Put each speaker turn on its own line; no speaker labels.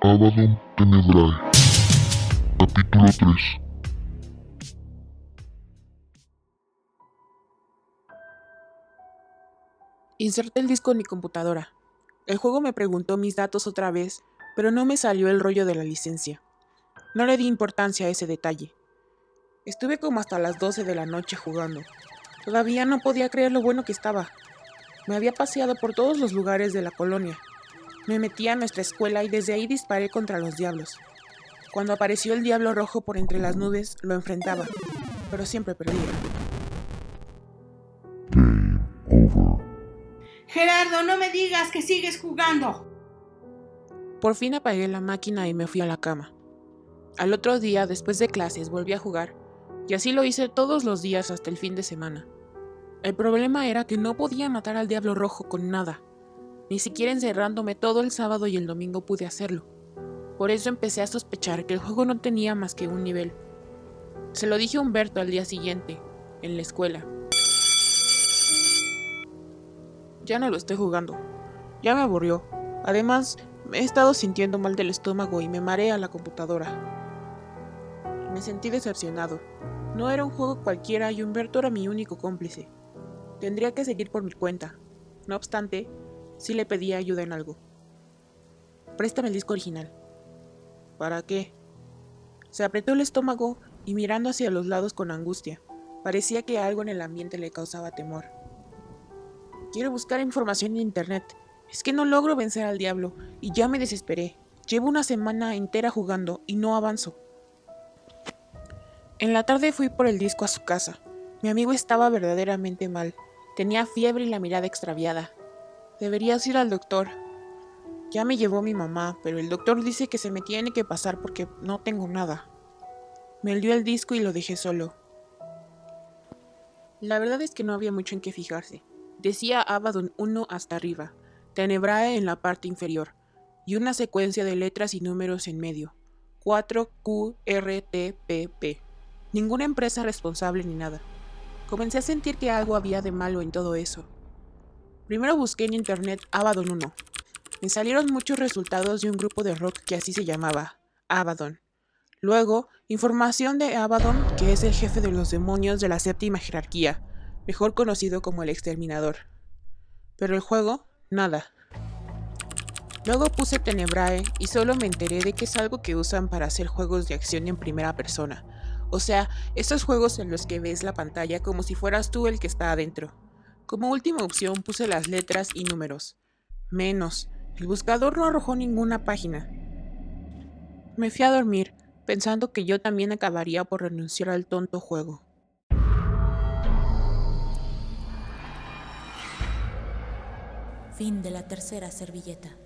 Abaddon Tenebrae. Capítulo 3.
Inserté el disco en mi computadora. El juego me preguntó mis datos otra vez, pero no me salió el rollo de la licencia. No le di importancia a ese detalle. Estuve como hasta las 12 de la noche jugando. Todavía no podía creer lo bueno que estaba. Me había paseado por todos los lugares de la colonia. Me metí a nuestra escuela y desde ahí disparé contra los diablos. Cuando apareció el diablo rojo por entre las nubes, lo enfrentaba, pero siempre perdía.
Game over.
Gerardo, no me digas que sigues jugando.
Por fin apagué la máquina y me fui a la cama. Al otro día, después de clases, volví a jugar, y así lo hice todos los días hasta el fin de semana. El problema era que no podía matar al diablo rojo con nada. Ni siquiera encerrándome todo el sábado y el domingo pude hacerlo. Por eso empecé a sospechar que el juego no tenía más que un nivel. Se lo dije a Humberto al día siguiente, en la escuela. Ya no lo estoy jugando. Ya me aburrió. Además, me he estado sintiendo mal del estómago y me marea la computadora. Me sentí decepcionado. No era un juego cualquiera y Humberto era mi único cómplice. Tendría que seguir por mi cuenta. No obstante, sí le pedía ayuda en algo. Préstame el disco original. ¿Para qué? Se apretó el estómago y mirando hacia los lados con angustia. Parecía que algo en el ambiente le causaba temor. Quiero buscar información en internet. Es que no logro vencer al diablo y ya me desesperé. Llevo una semana entera jugando y no avanzo. En la tarde fui por el disco a su casa. Mi amigo estaba verdaderamente mal. Tenía fiebre y la mirada extraviada. Deberías ir al doctor. Ya me llevó mi mamá, pero el doctor dice que se me tiene que pasar porque no tengo nada. Me dio el disco y lo dejé solo. La verdad es que no había mucho en qué fijarse. Decía Abaddon 1 hasta arriba, Tenebrae en la parte inferior, y una secuencia de letras y números en medio. 4 Q R T P P. Ninguna empresa responsable ni nada. Comencé a sentir que algo había de malo en todo eso. Primero busqué en internet Abaddon 1. Me salieron muchos resultados de un grupo de rock que así se llamaba, Abaddon. Luego, información de Abaddon, que es el jefe de los demonios de la séptima jerarquía, mejor conocido como el exterminador. Pero el juego, nada. Luego puse Tenebrae y solo me enteré de que es algo que usan para hacer juegos de acción en primera persona. O sea, estos juegos en los que ves la pantalla como si fueras tú el que está adentro. Como última opción puse las letras y números. Menos. El buscador no arrojó ninguna página. Me fui a dormir, pensando que yo también acabaría por renunciar al tonto juego.
Fin de la tercera servilleta.